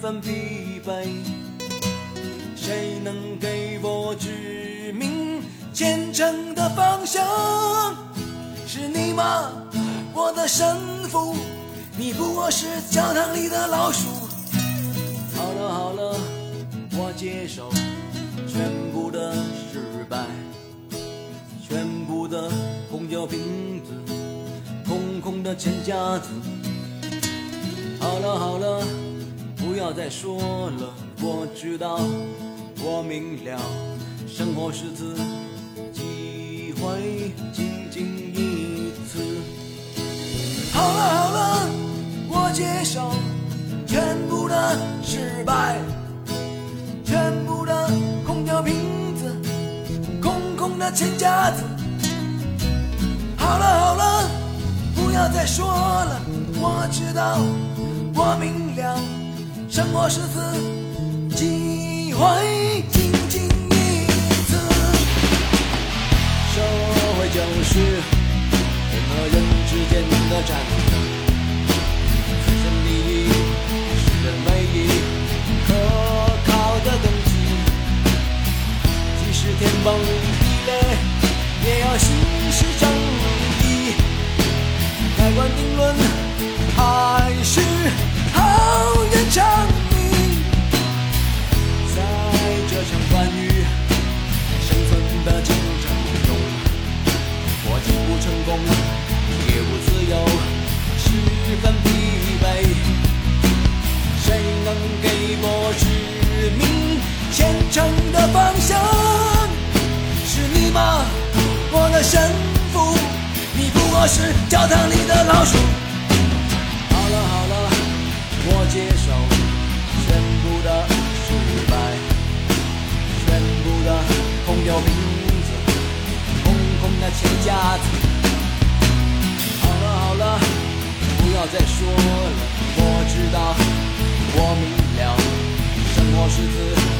分疲惫。谁能给我指明前程的方向？是你吗，我的神父？你不过是教堂里的老鼠。好了好了，我接受全部的失败。全部的红酒瓶子，空空的钱夹子。好了好了，不要再说了，我知道，我明了，生活是次机会，仅仅一次。好了好了，我接受全部的失败，全部的空酒瓶子。空空的钱夹子。好了好了，不要再说了，我知道，我明了，生活是次机会，仅仅一次。社会就是人和人之间的战争，自身利益是人唯一可靠的动机。即使天崩地裂，也要行的神父？你不过是教堂里的老鼠。好了好了，我接受全部的失败，全部的空酒瓶子，空空的钱夹子。好了好了，不要再说了，我知道，我明了，生活是次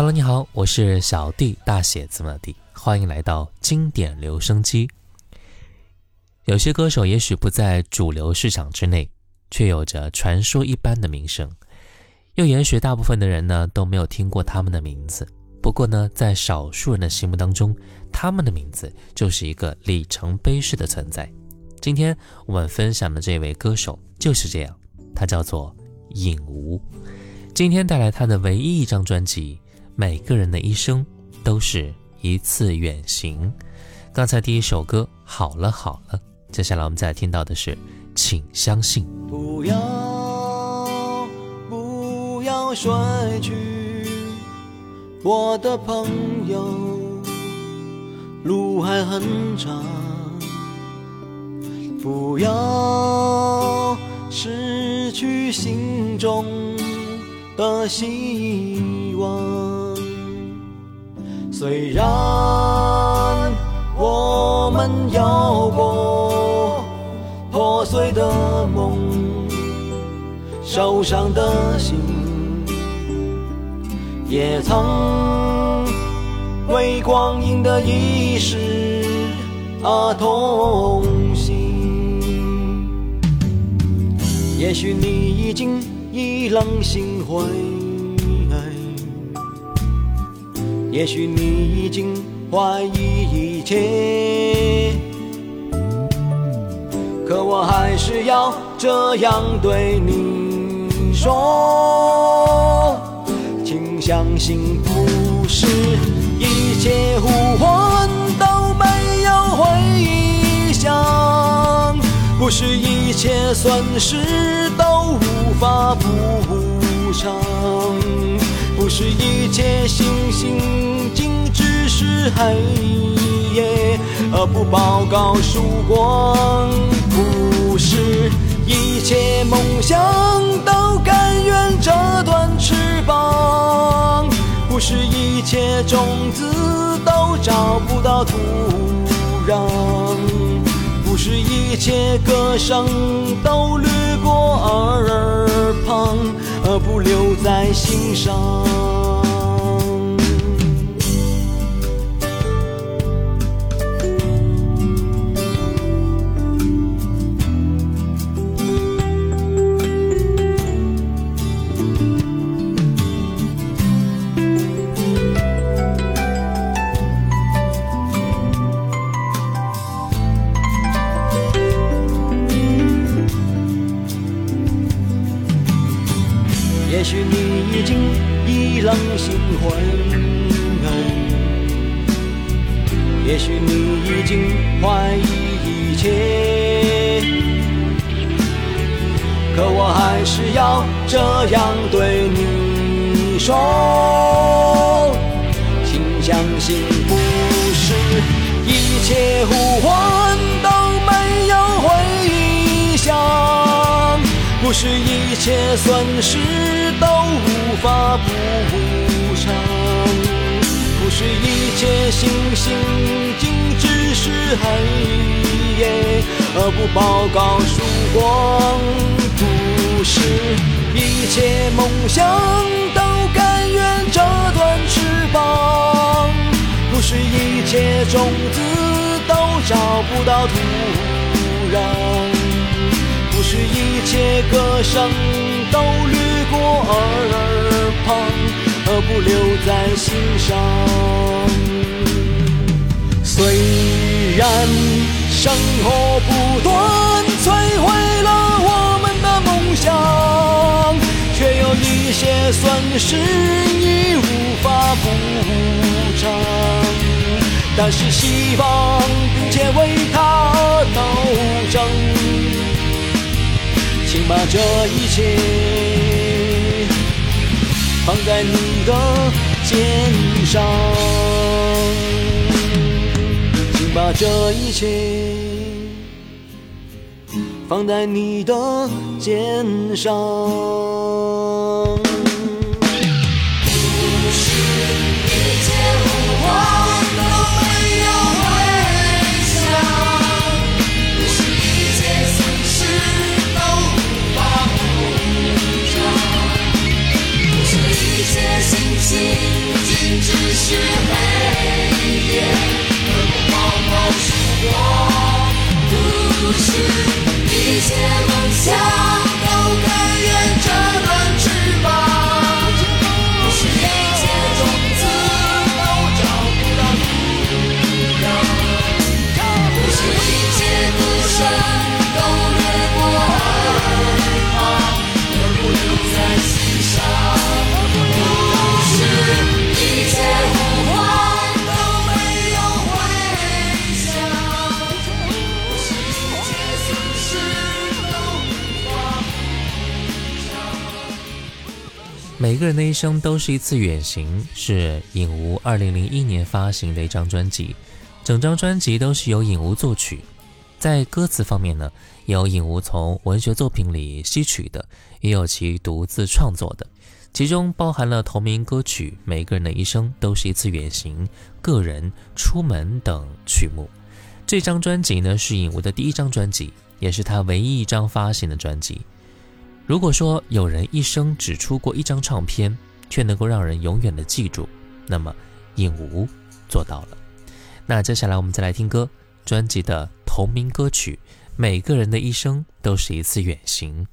Hello，你好，我是小弟，大写字母的弟，欢迎来到经典留声机。有些歌手也许不在主流市场之内，却有着传说一般的名声。又也许大部分的人呢都没有听过他们的名字。不过呢，在少数人的心目当中，他们的名字就是一个里程碑式的存在。今天我们分享的这位歌手就是这样，他叫做尹吾。今天带来他的唯一一张专辑《每个人的一生都是一次远行》。刚才第一首歌好了好了，接下来我们再听到的是《请相信》。不要不要睡去，我的朋友，路还很长。不要失去心中的希望，虽然我们有过破碎的梦、受伤的心，也曾为光阴的易逝而痛心。也许你已经意冷心灰，也许你已经怀疑一切，可我还是要这样对你说，请相信，不是一切呼唤都没有回响。不是一切损失都无法补偿，是一切星星竟只是黑夜而不报告曙光，不是一切梦想都甘愿折断翅膀，不是一切种子都找不到土壤。是一切歌声都掠过耳旁，而不留在心上。心昏暗也许你已经怀疑一切可我还是要这样对你说请相信不是一切呼唤都没有回响不是一切损失都无法补不是一切星星仅只是黑夜而不报告曙光，不是一切梦想都甘愿折断翅膀，不是一切种子都找不到土壤。不是一切歌声都掠过耳旁，何不留在心上。虽然生活不断摧毁了我们的梦想，却有一些损失已无法补偿。但是希望并且为他斗争。请把这一切放在你的肩上，请把这一切放在你的肩上。曙每个人的一生都是一次远行，是影吾二零零一年发行的一张专辑，整张专辑都是由影吾作曲。在歌词方面呢，有影吾从文学作品里吸取的，也有其独自创作的，其中包含了同名歌曲《每个人的一生都是一次远行》、个人出门等曲目。这张专辑呢是影吾的第一张专辑，也是他唯一一张发行的专辑。如果说有人一生只出过一张唱片，却能够让人永远的记住，那么影无做到了。那接下来我们再来听歌，专辑的同名歌曲《每个人的一生都是一次远行》。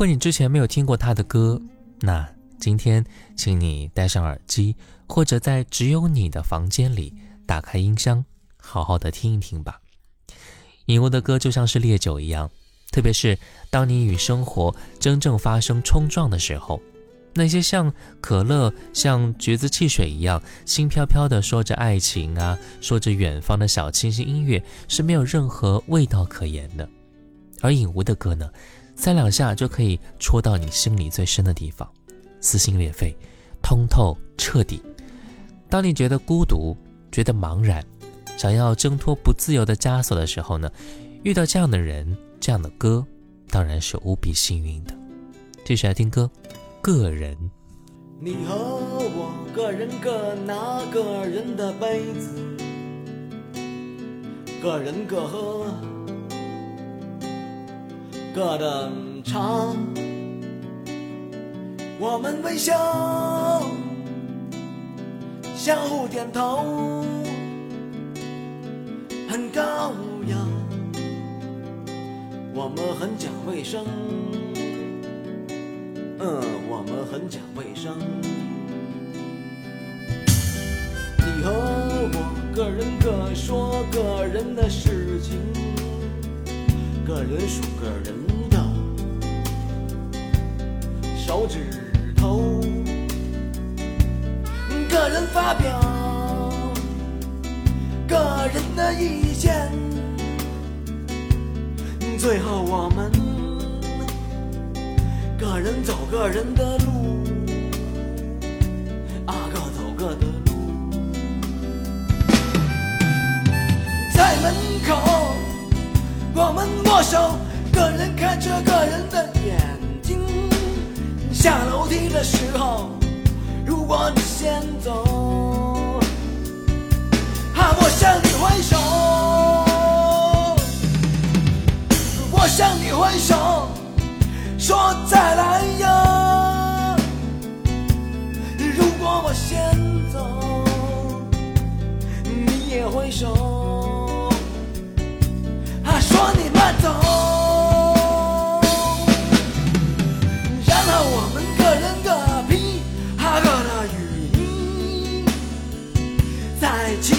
如果你之前没有听过他的歌，那今天请你戴上耳机，或者在只有你的房间里打开音箱，好好的听一听吧。影悟的歌就像是烈酒一样，特别是当你与生活真正发生冲撞的时候，那些像可乐、像橘子汽水一样轻飘飘的说着爱情啊，说着远方的小清新音乐，是没有任何味道可言的。而影悟的歌呢？三两下就可以戳到你心里最深的地方，撕心裂肺，通透彻底。当你觉得孤独、觉得茫然，想要挣脱不自由的枷锁的时候呢，遇到这样的人、这样的歌，当然是无比幸运的。继续来听歌，个人。你和我个人各拿个人的杯子，个人各喝。各等长。我们微笑，相互点头，很高雅。我们很讲卫生，嗯，我们很讲卫生。你和我，个人各说个人的事情，个人数个人的手指头，个人发表个人的意见，最后我们个人走个人的路，啊，各走各的路。在门口，我们握手，个人看着个人的眼睛。下楼梯的时候，如果你先走，啊，我向你挥手，我向你挥手，说再来呀。如果我先走，你也挥手，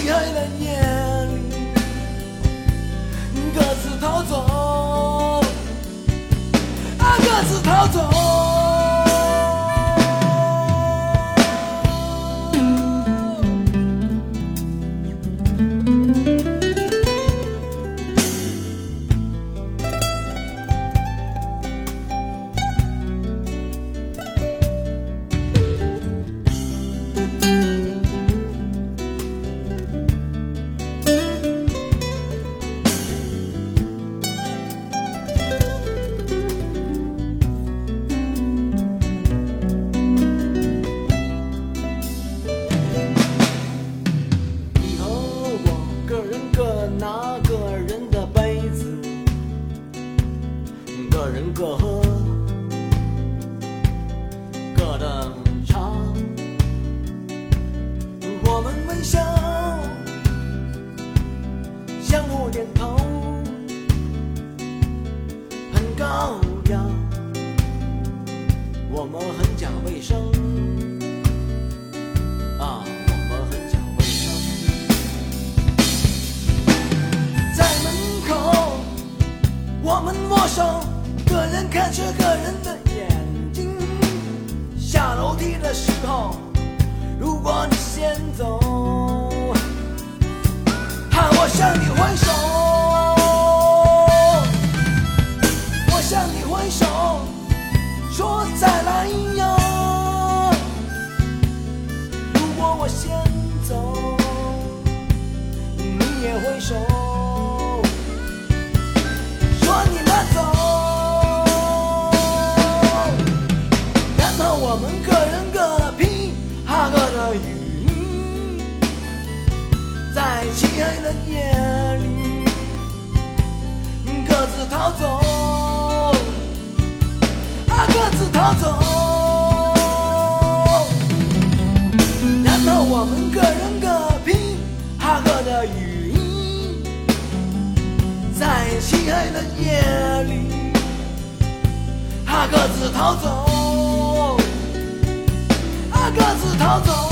漆黑的夜里各自逃走，啊，各自逃走。手，说你慢走。然后我们各人各披哈各的雨，在漆黑的夜里各自逃走，啊，各自逃走。漆黑的夜里，他各自逃走，啊各自逃走。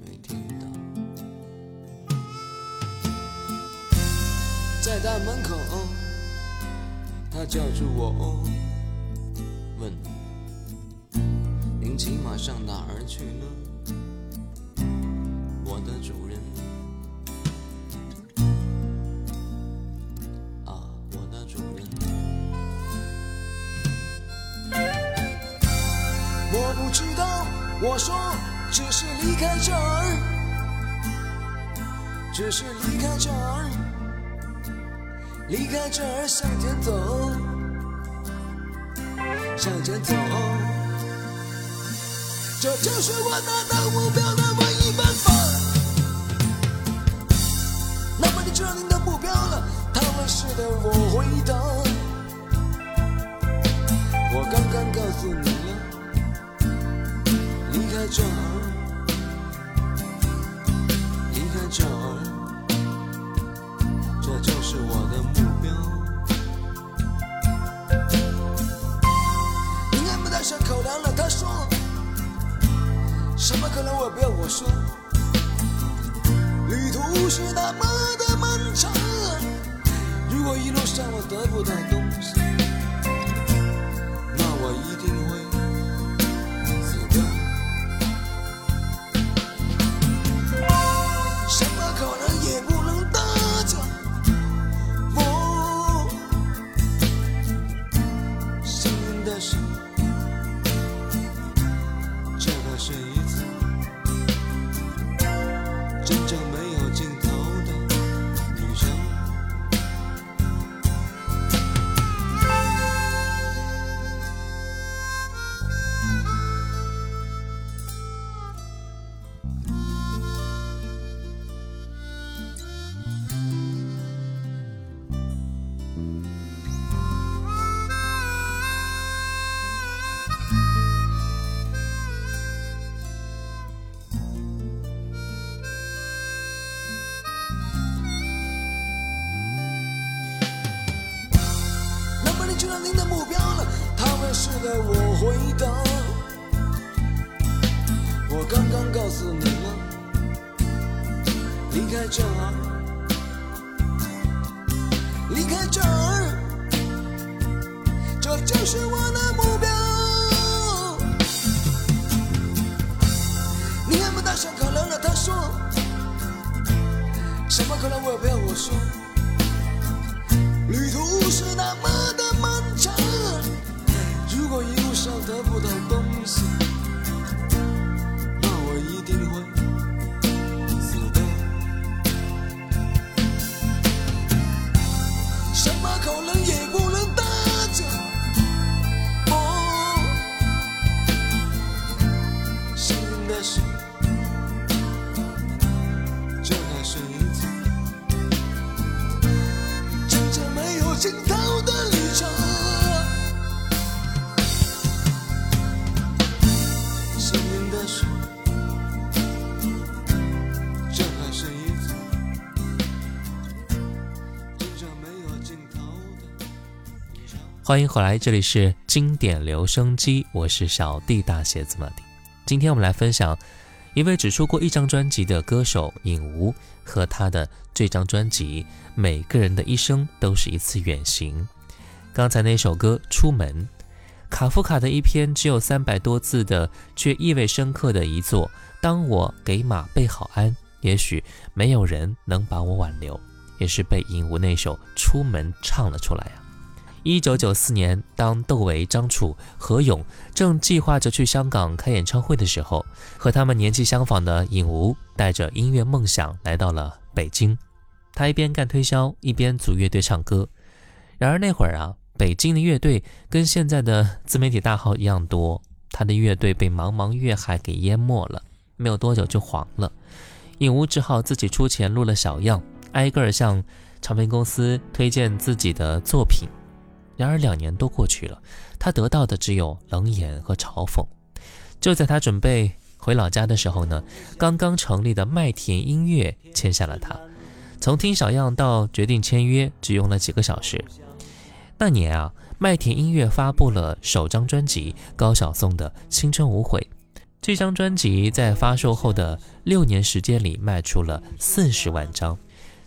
没听到。在大门口，他叫住我，问：“您骑马上哪儿去了？”我的主人。啊，我的主人。我不知道，我说只是离开这儿，只是离开这儿，离开这儿向前走，向前走，这就是我达到目标的唯一办法。那么你知道您的目标了？他们是的，我回答。我刚刚告诉你离开这儿，离开这儿，这就是我的目标。你看不到上口粮了，他说，什么口粮我不要我说。旅途是那么的漫长，如果一路上我得不到东西，那您的目标了？他问是的，我回答。我刚刚告诉你了，离开这儿，离开这儿，这就是我的目标。你看不到上口粮了，他说，什么口粮我也不要我说。旅途是那么的，上得不到东西，那我一定会欢迎回来，这里是经典留声机，我是小弟大写字母的。今天我们来分享一位只出过一张专辑的歌手尹吾和他的这张专辑《每个人的一生都是一次远行》。刚才那首歌《出门》，卡夫卡的一篇只有三百多字的却意味深刻的一作。当我给马备好鞍，也许没有人能把我挽留，也是被尹吾那首《出门》唱了出来啊。一九九四年，当窦唯、张楚、何勇正计划着去香港开演唱会的时候，和他们年纪相仿的尹吾带着音乐梦想来到了北京。他一边干推销，一边组乐队唱歌。然而那会儿啊，北京的乐队跟现在的自媒体大号一样多，他的乐队被茫茫乐海给淹没了，没有多久就黄了。尹吾只好自己出钱录了小样，挨个儿向唱片公司推荐自己的作品。然而两年多过去了，他得到的只有冷眼和嘲讽。就在他准备回老家的时候呢，刚刚成立的麦田音乐签下了他。从听小样到决定签约，只用了几个小时。那年啊，麦田音乐发布了首张专辑高晓松的《青春无悔》。这张专辑在发售后的六年时间里卖出了四十万张。《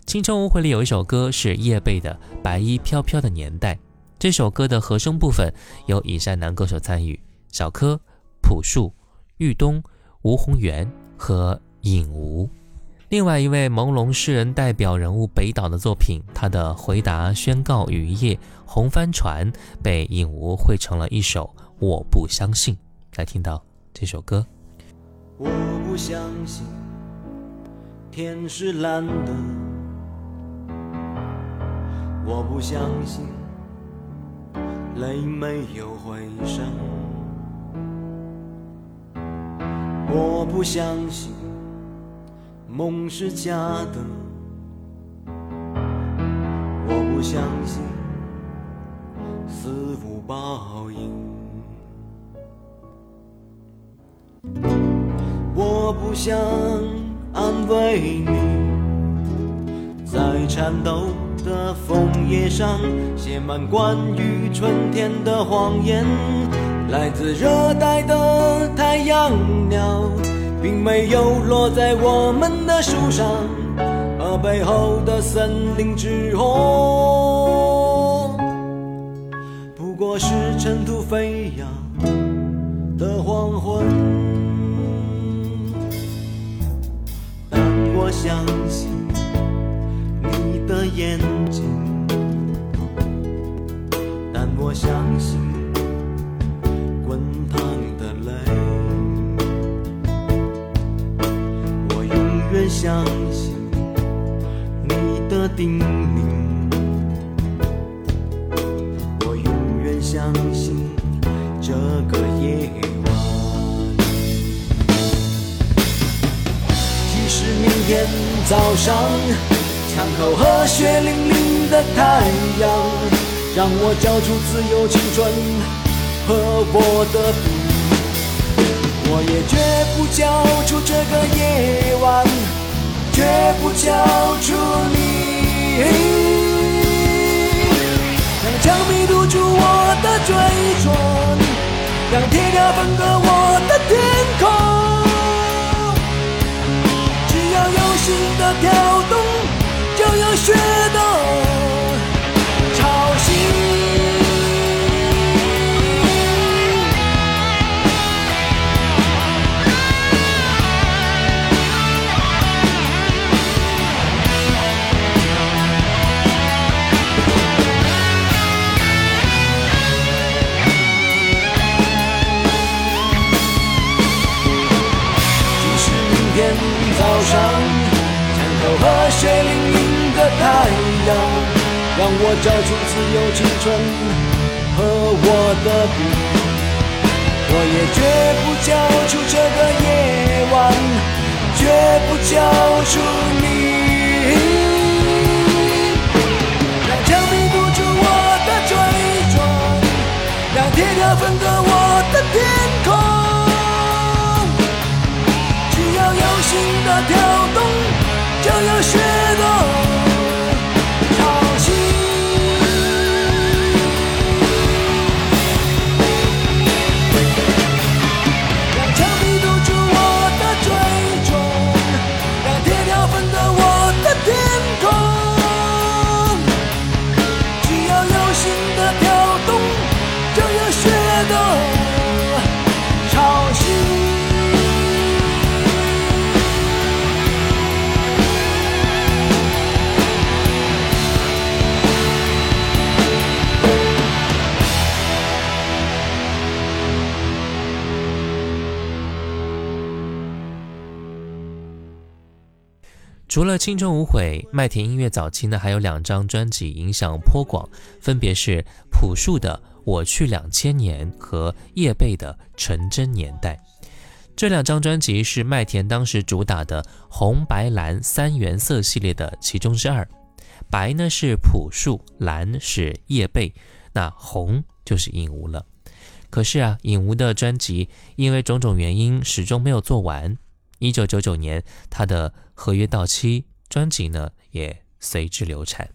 青春无悔》里有一首歌是叶蓓的《白衣飘飘的年代》。这首歌的和声部分由以下男歌手参与：小柯、朴树、玉东、吴宏元和尹吾。另外一位朦胧诗人代表人物北岛的作品，他的回答宣告雨夜红帆船被尹吾汇成了一首《我不相信》。来听到这首歌。我不相信天是蓝的，我不相信。泪没有回声，我不相信梦是假的，我不相信死无报应，我不想安慰你，在颤抖。的枫叶上写满关于春天的谎言，来自热带的太阳鸟，并没有落在我们的树上，而背后的森林之火，不过是尘土飞扬的黄昏。但我相信你。的眼相信滚烫的泪。我永远相信你的叮咛，我永远相信这个夜晚。即使明天早上。枪口和血淋淋的太阳，让我交出自由青春和我的笔，我也绝不交出这个夜晚，绝不交出你。让枪迷堵住我的嘴唇，让铁条分割我的天空，只要有心的跳动。就有血的。我交出自由青春和我的笔，我也绝不交出这个夜晚，绝不交出你。让枪迷堵住我的嘴唇，让铁条分割我的天除了《青春无悔》，麦田音乐早期呢还有两张专辑影响颇广，分别是朴树的《我去两千年》和叶蓓的《纯真年代》。这两张专辑是麦田当时主打的红白蓝三原色系列的其中之二，白呢是朴树，蓝是叶蓓，那红就是影吾了。可是啊，影吾的专辑因为种种原因始终没有做完。一九九九年，他的合约到期，专辑呢也随之流产。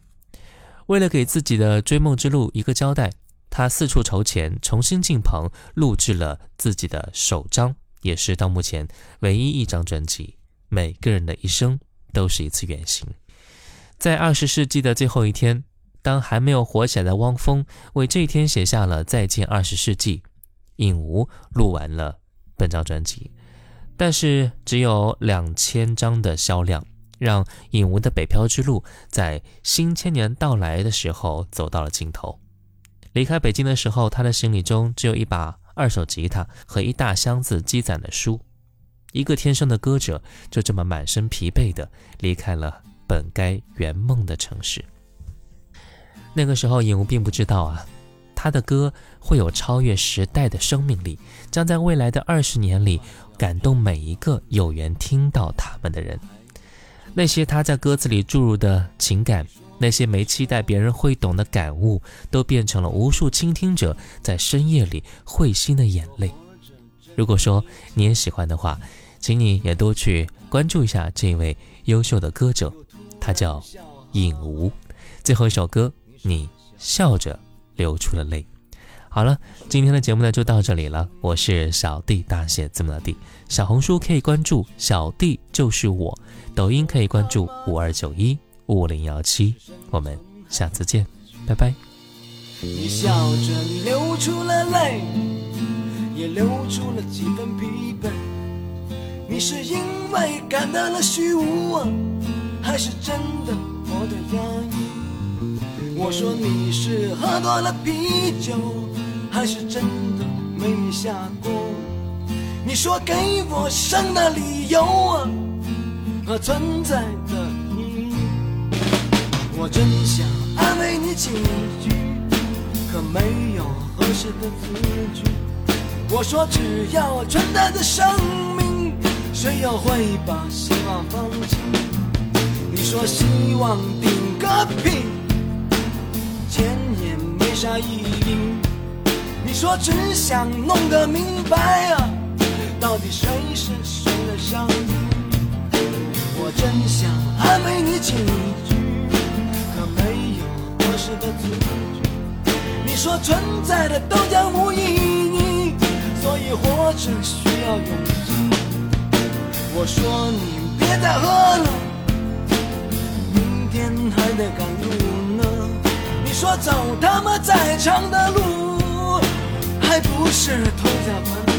为了给自己的追梦之路一个交代，他四处筹钱，重新进棚录制了自己的首张。也是到目前唯一一张专辑。每个人的一生都是一次远行。在二十世纪的最后一天，当还没有火起来的汪峰为这一天写下了《再见二十世纪》，尹吾录完了本张专辑，但是只有两千张的销量，让尹吾的北漂之路在新千年到来的时候走到了尽头。离开北京的时候，他的行李中只有一把。二手吉他和一大箱子积攒的书，一个天生的歌者就这么满身疲惫地离开了本该圆梦的城市。那个时候，尹吾并不知道啊，他的歌会有超越时代的生命力，将在未来的二十年里感动每一个有缘听到他们的人。那些他在歌词里注入的情感。那些没期待别人会懂的感悟，都变成了无数倾听者在深夜里会心的眼泪。如果说你也喜欢的话，请你也多去关注一下这位优秀的歌者，他叫尹吾。最后一首歌，你笑着流出了泪。好了，今天的节目呢就到这里了。我是小弟，大写字母的弟。小红书可以关注小弟就是我，抖音可以关注五二九一。五零幺七，我们下次见，拜拜。你笑着流出了泪，也流出了几分疲惫。你是因为感到了虚无，还是真的活得压抑？我说你是喝多了啤酒，还是真的没下过？你说给我生的理由啊和存在的意义。我真想安慰你几句，可没有合适的字句。我说只要存在的生命，谁又会把希望放弃？你说希望顶个屁，也没啥意义。你说只想弄个明白啊，到底谁是谁的上帝？我真想安慰你几句。可没有合适的字句，你说存在的都将无意义，所以活着需要勇气。我说你别再喝了，明天还得赶。说走他妈再长的路，还不是投下